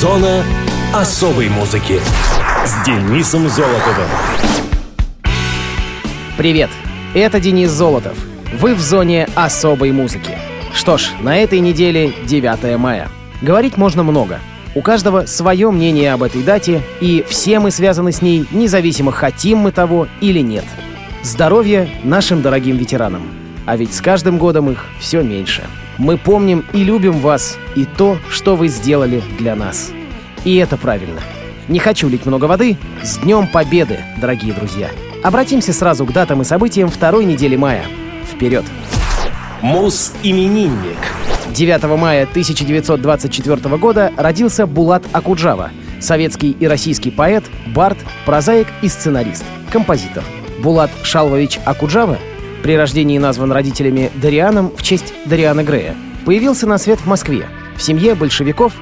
Зона особой музыки с Денисом Золотовым. Привет, это Денис Золотов. Вы в зоне особой музыки. Что ж, на этой неделе 9 мая. Говорить можно много. У каждого свое мнение об этой дате, и все мы связаны с ней, независимо хотим мы того или нет. Здоровья нашим дорогим ветеранам. А ведь с каждым годом их все меньше. Мы помним и любим вас и то, что вы сделали для нас. И это правильно. Не хочу лить много воды. С Днем Победы, дорогие друзья! Обратимся сразу к датам и событиям второй недели мая. Вперед! Мус-именинник. 9 мая 1924 года родился Булат Акуджава, советский и российский поэт, бард, прозаик и сценарист, композитор. Булат Шалвович Акуджава при рождении назван родителями Дарианом в честь Дариана Грея. Появился на свет в Москве, в семье большевиков,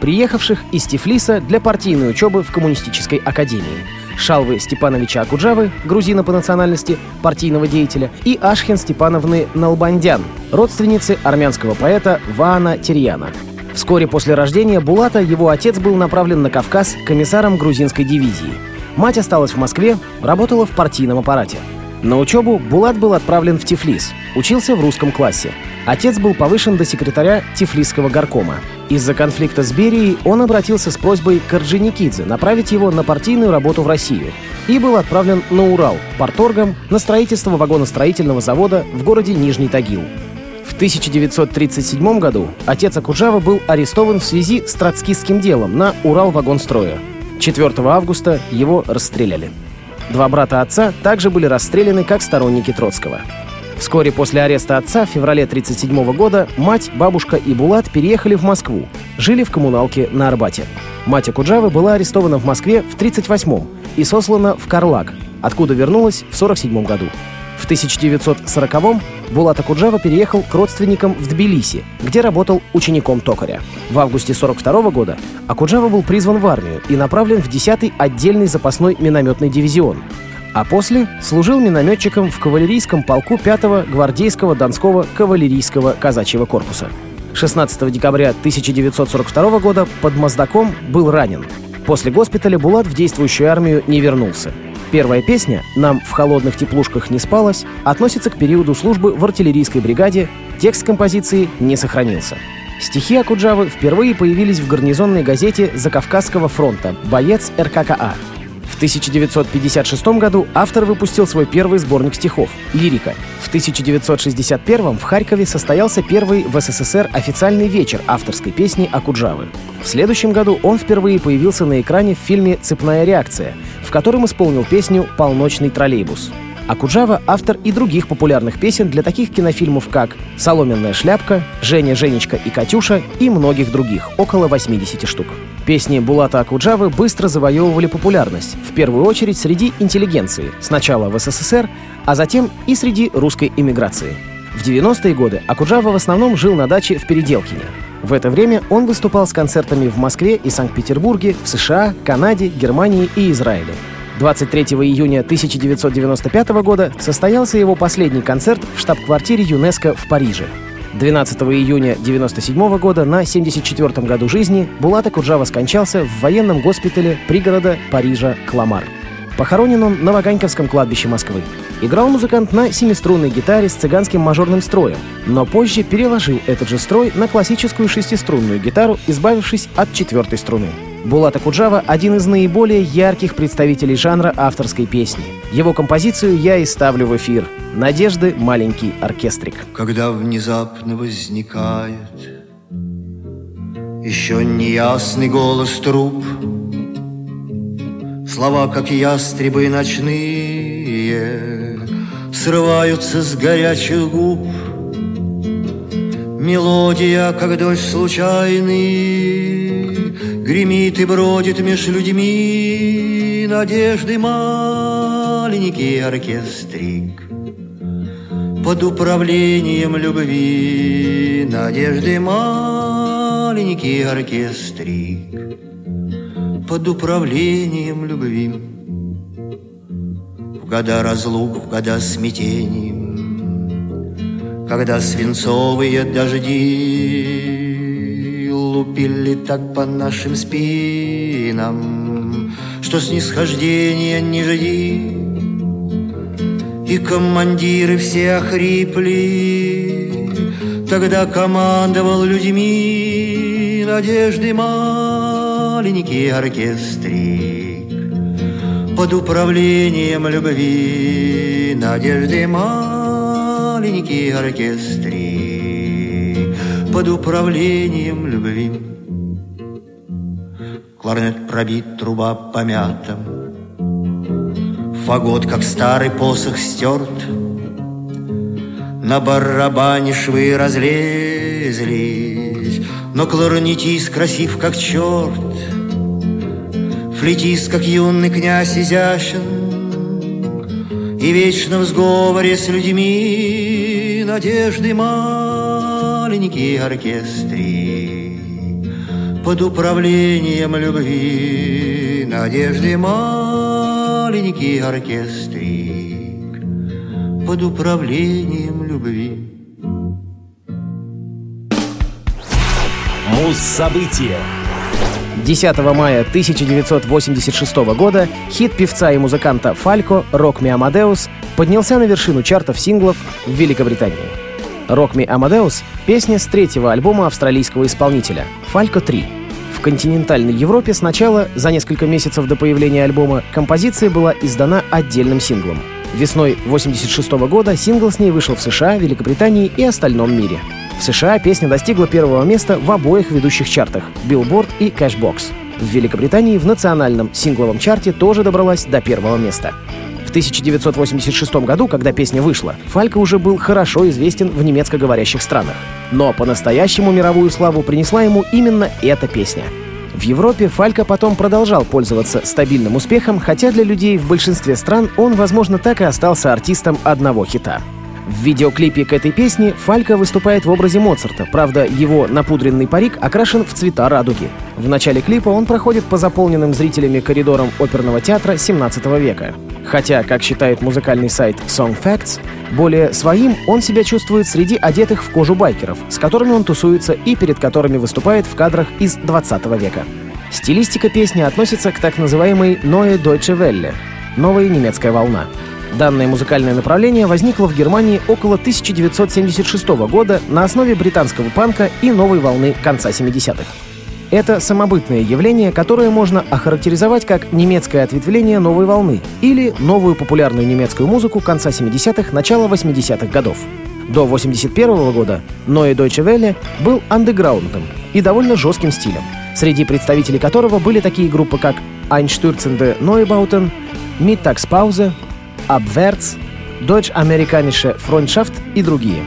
приехавших из Тифлиса для партийной учебы в коммунистической академии. Шалвы Степановича Акуджавы, грузина по национальности, партийного деятеля, и Ашхен Степановны Налбандян, родственницы армянского поэта Ваана Терьяна. Вскоре после рождения Булата его отец был направлен на Кавказ комиссаром грузинской дивизии. Мать осталась в Москве, работала в партийном аппарате. На учебу Булат был отправлен в Тифлис, учился в русском классе. Отец был повышен до секретаря Тифлисского горкома. Из-за конфликта с Берией он обратился с просьбой к Орджоникидзе направить его на партийную работу в Россию и был отправлен на Урал порторгом на строительство вагоностроительного завода в городе Нижний Тагил. В 1937 году отец Акуджава был арестован в связи с троцкистским делом на Урал-вагонстроя. 4 августа его расстреляли. Два брата отца также были расстреляны как сторонники Троцкого. Вскоре после ареста отца в феврале 1937 года мать, бабушка и Булат переехали в Москву, жили в коммуналке на Арбате. Мать Акуджавы была арестована в Москве в 1938 и сослана в Карлаг, откуда вернулась в 1947 году. В 1940-м Булат Акуджава переехал к родственникам в Тбилиси, где работал учеником токаря. В августе 1942 года Акуджава был призван в армию и направлен в 10-й отдельный запасной минометный дивизион. А после служил минометчиком в кавалерийском полку 5-го гвардейского Донского кавалерийского казачьего корпуса. 16 декабря 1942 года под Моздаком был ранен. После госпиталя Булат в действующую армию не вернулся. Первая песня «Нам в холодных теплушках не спалось» относится к периоду службы в артиллерийской бригаде, текст композиции не сохранился. Стихи Акуджавы впервые появились в гарнизонной газете Закавказского фронта «Боец РККА». В 1956 году автор выпустил свой первый сборник стихов «Лирика». В 1961 в Харькове состоялся первый в СССР официальный вечер авторской песни Акуджавы. В следующем году он впервые появился на экране в фильме «Цепная реакция», в котором исполнил песню «Полночный троллейбус». Акуджава — автор и других популярных песен для таких кинофильмов, как «Соломенная шляпка», «Женя, Женечка и Катюша» и многих других, около 80 штук. Песни Булата Акуджавы быстро завоевывали популярность, в первую очередь среди интеллигенции, сначала в СССР, а затем и среди русской эмиграции. В 90-е годы Акуджава в основном жил на даче в Переделкине. В это время он выступал с концертами в Москве и Санкт-Петербурге, в США, Канаде, Германии и Израиле. 23 июня 1995 года состоялся его последний концерт в штаб-квартире ЮНЕСКО в Париже. 12 июня 1997 года на 74-м году жизни Булата Куджава скончался в военном госпитале пригорода Парижа Кламар. Похоронен он на Ваганьковском кладбище Москвы. Играл музыкант на семиструнной гитаре с цыганским мажорным строем, но позже переложил этот же строй на классическую шестиструнную гитару, избавившись от четвертой струны. Булата Куджава — один из наиболее ярких представителей жанра авторской песни. Его композицию я и ставлю в эфир. «Надежды. Маленький оркестрик». Когда внезапно возникает Еще неясный голос труп Слова, как ястребы ночные Срываются с горячих губ Мелодия, как дождь случайный Гремит и бродит меж людьми Надежды маленький оркестрик. Под управлением любви Надежды маленький оркестрик. Под управлением любви В года разлук, в года смятений. Когда свинцовые дожди лупили так по нашим спинам, Что снисхождения не жди. И командиры все охрипли, Тогда командовал людьми Надежды маленький оркестрик Под управлением любви Надежды маленький оркестрик Под управлением любви. Кларнет пробит, труба помята. Фагот, как старый посох, стерт. На барабане швы разлезлись. Но кларнетист красив, как черт. Флетист, как юный князь, изящен И вечно в сговоре с людьми Надежды маленький оркестрик Под управлением любви Надежды маленький оркестрик. Под управлением любви. Муз-события 10 мая 1986 года хит певца и музыканта Фалько «Rock Me Amadeus» поднялся на вершину чартов синглов в Великобритании. «Rock Me Amadeus» — песня с третьего альбома австралийского исполнителя «Фалько 3». В континентальной Европе сначала, за несколько месяцев до появления альбома, композиция была издана отдельным синглом. Весной 1986 года сингл с ней вышел в США, Великобритании и остальном мире — в США песня достигла первого места в обоих ведущих чартах — Billboard и Cashbox. В Великобритании в национальном сингловом чарте тоже добралась до первого места. В 1986 году, когда песня вышла, Фалька уже был хорошо известен в немецкоговорящих странах. Но по-настоящему мировую славу принесла ему именно эта песня. В Европе Фалька потом продолжал пользоваться стабильным успехом, хотя для людей в большинстве стран он, возможно, так и остался артистом одного хита. В видеоклипе к этой песне Фалька выступает в образе Моцарта, правда, его напудренный парик окрашен в цвета радуги. В начале клипа он проходит по заполненным зрителями коридорам оперного театра 17 века. Хотя, как считает музыкальный сайт Song Facts, более своим он себя чувствует среди одетых в кожу байкеров, с которыми он тусуется и перед которыми выступает в кадрах из 20 века. Стилистика песни относится к так называемой «Neue Deutsche Welle» — «Новая немецкая волна». Данное музыкальное направление возникло в Германии около 1976 года на основе британского панка и новой волны конца 70-х. Это самобытное явление, которое можно охарактеризовать как немецкое ответвление новой волны или новую популярную немецкую музыку конца 70-х, начала 80-х годов. До 81 года Neue Deutsche Welle был андеграундным и довольно жестким стилем, среди представителей которого были такие группы, как Einstürzende Neubauten, Mittagspause, Abwärts, Deutsch-америкаnische Freundschaft и другие.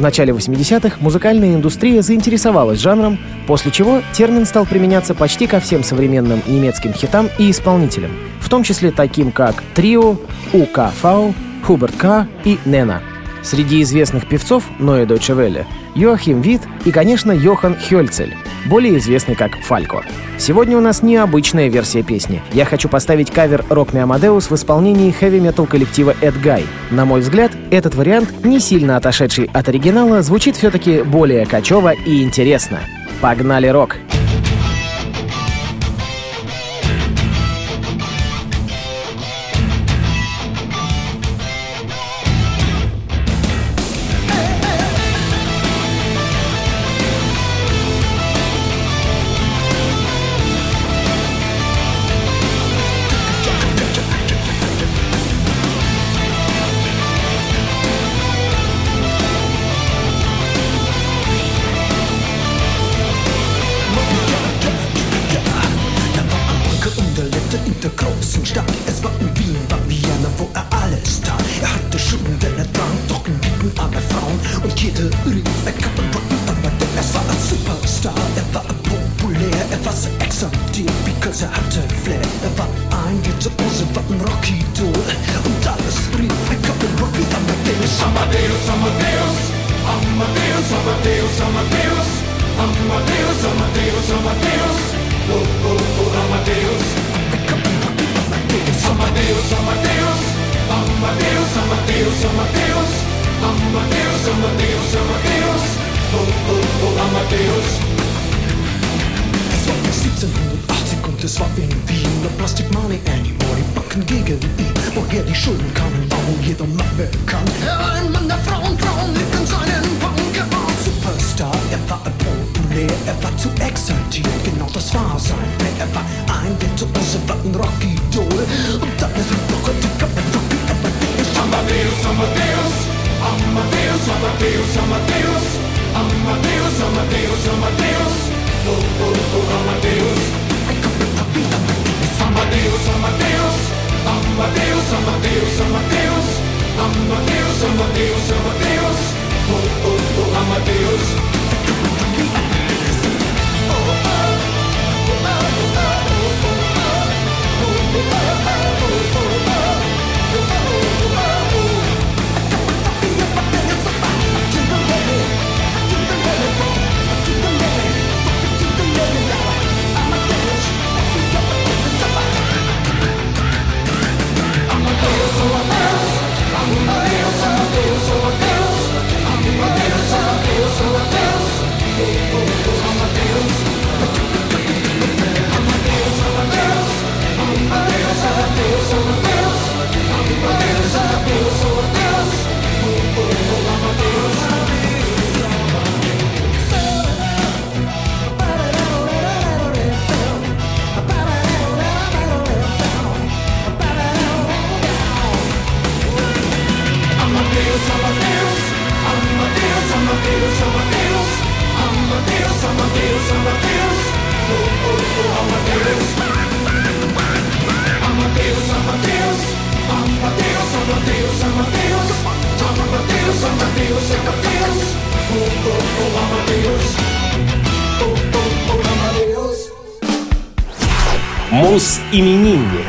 В начале 80-х музыкальная индустрия заинтересовалась жанром, после чего термин стал применяться почти ко всем современным немецким хитам и исполнителям, в том числе таким как Трио, УКФ, Хуберт К. и Нена. Среди известных певцов Ноэ Deutsche Welle Йоахим Вит и, конечно, Йохан Хёльцель, более известный как Фалько. Сегодня у нас необычная версия песни. Я хочу поставить кавер «Рок Amadeus» в исполнении хэви-метал коллектива Эд Гай. На мой взгляд, этот вариант, не сильно отошедший от оригинала, звучит все-таки более качево и интересно. Погнали рок! der Amadeus, Amadeus, Amadeus. Oh, oh, oh, Amadeus. Amadeus, Amadeus. Amadeus, Amadeus, Amadeus. Amadeus, Amadeus, Amadeus. Oh, oh, oh, Amadeus. Es war 1780 und es war in Wien. No Plastic Money anymore, die Banken gegen ihn. Woher die Schulden kamen, warum jeder Mann bekannt. Er war ein Mann der Frauen, Frauen liebten seinen Banker. Superstar, er war ein populär, er war zu exaltiert, genau das war sein Flair. Er war ein Virtuose, war ein Rockidol. Мус-именинник.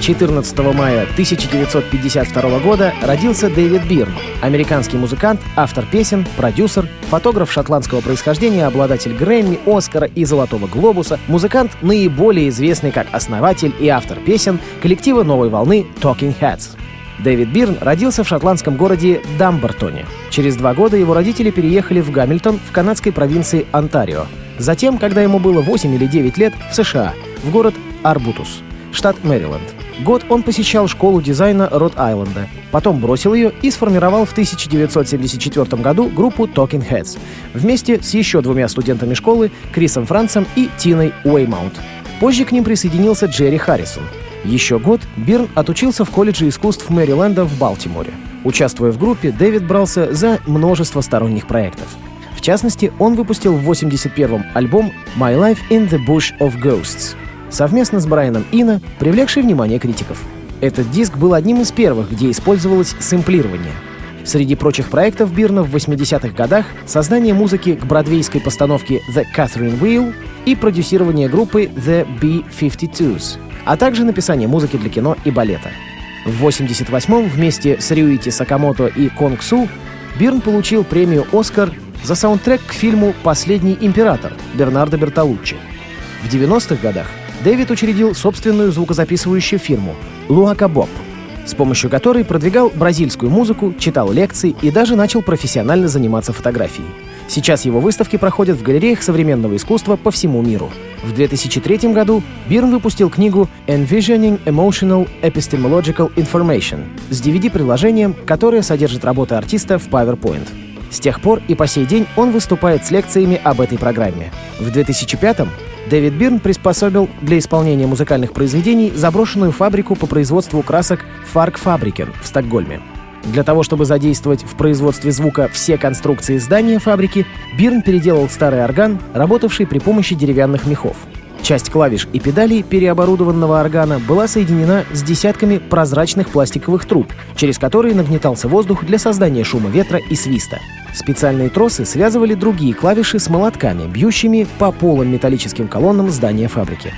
14 мая 1952 года родился Дэвид Бирн, американский музыкант, автор песен, продюсер, фотограф шотландского происхождения, обладатель Грэмми, Оскара и Золотого Глобуса, музыкант, наиболее известный как основатель и автор песен коллектива новой волны Talking Heads. Дэвид Бирн родился в шотландском городе Дамбертоне. Через два года его родители переехали в Гамильтон в канадской провинции Онтарио. Затем, когда ему было 8 или 9 лет, в США, в город Арбутус, штат Мэриленд. Год он посещал школу дизайна Род-Айленда, потом бросил ее и сформировал в 1974 году группу Talking Heads вместе с еще двумя студентами школы Крисом Францем и Тиной Уэймаунт. Позже к ним присоединился Джерри Харрисон. Еще год Бирн отучился в колледже искусств Мэриленда в Балтиморе. Участвуя в группе, Дэвид брался за множество сторонних проектов. В частности, он выпустил в 81-м альбом «My Life in the Bush of Ghosts», совместно с Брайаном Ина, привлекший внимание критиков. Этот диск был одним из первых, где использовалось сэмплирование. Среди прочих проектов Бирна в 80-х годах создание музыки к бродвейской постановке «The Catherine Wheel» и продюсирование группы «The B-52s», а также написание музыки для кино и балета. В 88-м вместе с Рюити Сакамото и Конг Су Бирн получил премию «Оскар» за саундтрек к фильму «Последний император» Бернардо Бертолуччи. В 90-х годах Дэвид учредил собственную звукозаписывающую фирму «Луака Боб», с помощью которой продвигал бразильскую музыку, читал лекции и даже начал профессионально заниматься фотографией. Сейчас его выставки проходят в галереях современного искусства по всему миру. В 2003 году Бирн выпустил книгу Envisioning Emotional Epistemological Information с DVD-приложением, которое содержит работы артиста в PowerPoint. С тех пор и по сей день он выступает с лекциями об этой программе. В 2005-м Дэвид Бирн приспособил для исполнения музыкальных произведений заброшенную фабрику по производству красок Фарк Фабрикен в Стокгольме. Для того, чтобы задействовать в производстве звука все конструкции здания фабрики, Бирн переделал старый орган, работавший при помощи деревянных мехов. Часть клавиш и педалей переоборудованного органа была соединена с десятками прозрачных пластиковых труб, через которые нагнетался воздух для создания шума ветра и свиста. Специальные тросы связывали другие клавиши с молотками, бьющими по полым металлическим колоннам здания фабрики.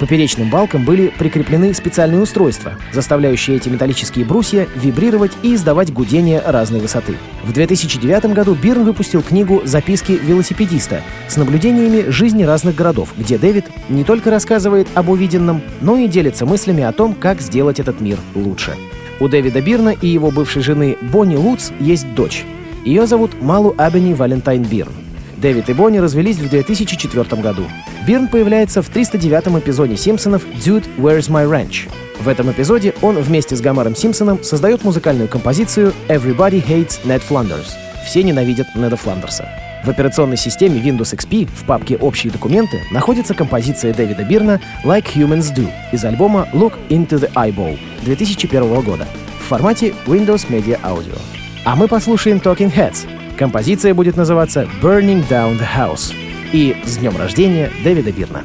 Поперечным балкам были прикреплены специальные устройства, заставляющие эти металлические брусья вибрировать и издавать гудение разной высоты. В 2009 году Бирн выпустил книгу «Записки велосипедиста» с наблюдениями жизни разных городов, где Дэвид не только рассказывает об увиденном, но и делится мыслями о том, как сделать этот мир лучше. У Дэвида Бирна и его бывшей жены Бонни Луц есть дочь. Ее зовут Малу Абени Валентайн Бирн. Дэвид и Бонни развелись в 2004 году. Бирн появляется в 309-м эпизоде «Симпсонов» «Dude, Where's My Ranch?». В этом эпизоде он вместе с Гомером Симпсоном создает музыкальную композицию «Everybody Hates Ned Flanders». Все ненавидят Неда Фландерса. В операционной системе Windows XP в папке «Общие документы» находится композиция Дэвида Бирна «Like Humans Do» из альбома «Look Into the Eyeball» 2001 года в формате Windows Media Audio. А мы послушаем Talking Heads. Композиция будет называться «Burning Down the House». И с днем рождения Дэвида Бирна!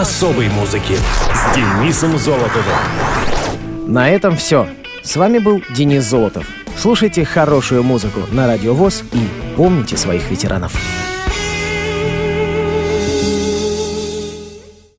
Особой музыки с Денисом Золотовым. На этом все. С вами был Денис Золотов. Слушайте хорошую музыку на Радио ВОЗ и помните своих ветеранов.